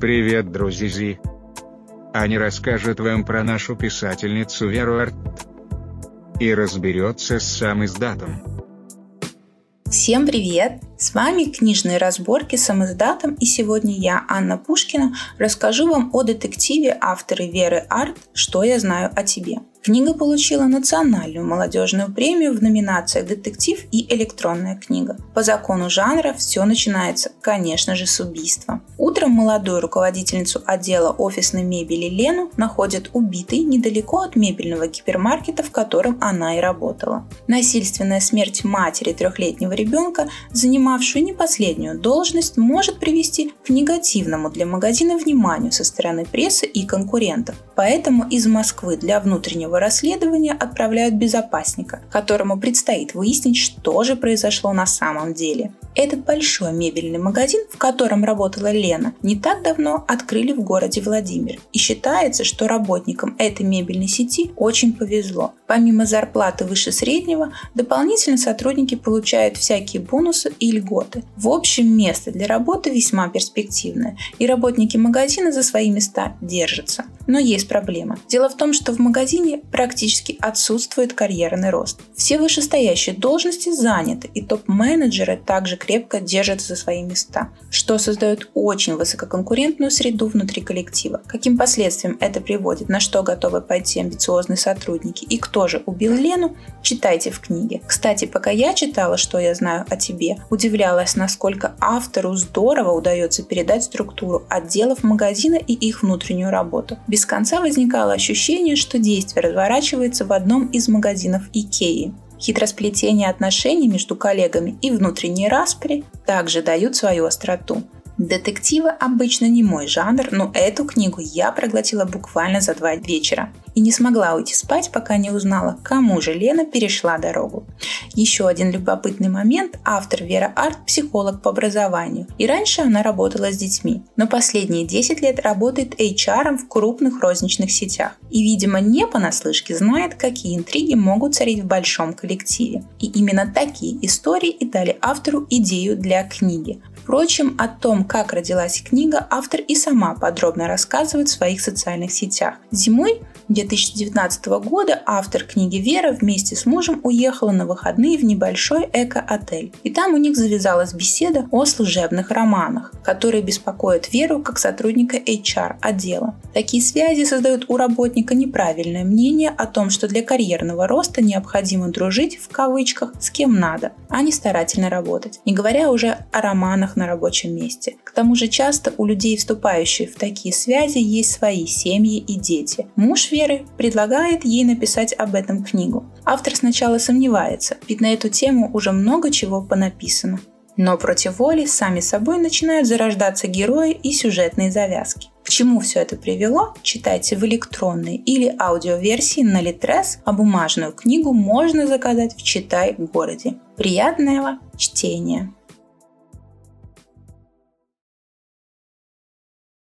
Привет, друзья! Аня расскажет вам про нашу писательницу Веру Арт и разберется с сам издатом. Всем привет! С вами книжные разборки с издатом и сегодня я, Анна Пушкина, расскажу вам о детективе авторы Веры Арт «Что я знаю о тебе». Книга получила национальную молодежную премию в номинациях «Детектив» и «Электронная книга». По закону жанра все начинается, конечно же, с убийства. Утром молодую руководительницу отдела офисной мебели Лену находят убитой недалеко от мебельного гипермаркета, в котором она и работала. Насильственная смерть матери трехлетнего ребенка, занимавшую не последнюю должность, может привести к негативному для магазина вниманию со стороны прессы и конкурентов. Поэтому из Москвы для внутреннего расследования отправляют безопасника, которому предстоит выяснить, что же произошло на самом деле. Этот большой мебельный магазин, в котором работала Лена, не так давно открыли в городе Владимир. И считается, что работникам этой мебельной сети очень повезло. Помимо зарплаты выше среднего, дополнительно сотрудники получают всякие бонусы и льготы. В общем, место для работы весьма перспективное, и работники магазина за свои места держатся. Но есть проблема. Дело в том, что в магазине практически отсутствует карьерный рост. Все вышестоящие должности заняты, и топ-менеджеры также крепко держатся за свои места, что создает очень высококонкурентную среду внутри коллектива. Каким последствиям это приводит, на что готовы пойти амбициозные сотрудники и кто же убил Лену, читайте в книге. Кстати, пока я читала «Что я знаю о тебе», удивлялась, насколько автору здорово удается передать структуру отделов магазина и их внутреннюю работу. Без конца возникало ощущение, что действие разворачивается в одном из магазинов Икеи. Хитросплетение отношений между коллегами и внутренние распри также дают свою остроту. Детективы обычно не мой жанр, но эту книгу я проглотила буквально за два вечера и не смогла уйти спать, пока не узнала, кому же Лена перешла дорогу. Еще один любопытный момент – автор Вера Арт – психолог по образованию, и раньше она работала с детьми, но последние 10 лет работает HR в крупных розничных сетях и, видимо, не понаслышке знает, какие интриги могут царить в большом коллективе. И именно такие истории и дали автору идею для книги. Впрочем, о том, как родилась книга, автор и сама подробно рассказывает в своих социальных сетях. Зимой 2019 года автор книги Вера вместе с мужем уехала на выходные в небольшой эко-отель. И там у них завязалась беседа о служебных романах, которые беспокоят Веру как сотрудника HR отдела. Такие связи создают у работника неправильное мнение о том, что для карьерного роста необходимо дружить в кавычках с кем надо, а не старательно работать. Не говоря уже о романах на рабочем месте. К тому же часто у людей, вступающих в такие связи, есть свои семьи и дети. Муж Веры предлагает ей написать об этом книгу. Автор сначала сомневается, ведь на эту тему уже много чего понаписано. Но против воли сами собой начинают зарождаться герои и сюжетные завязки. К чему все это привело, читайте в электронной или аудиоверсии на Литрес, а бумажную книгу можно заказать в Читай городе. Приятного чтения!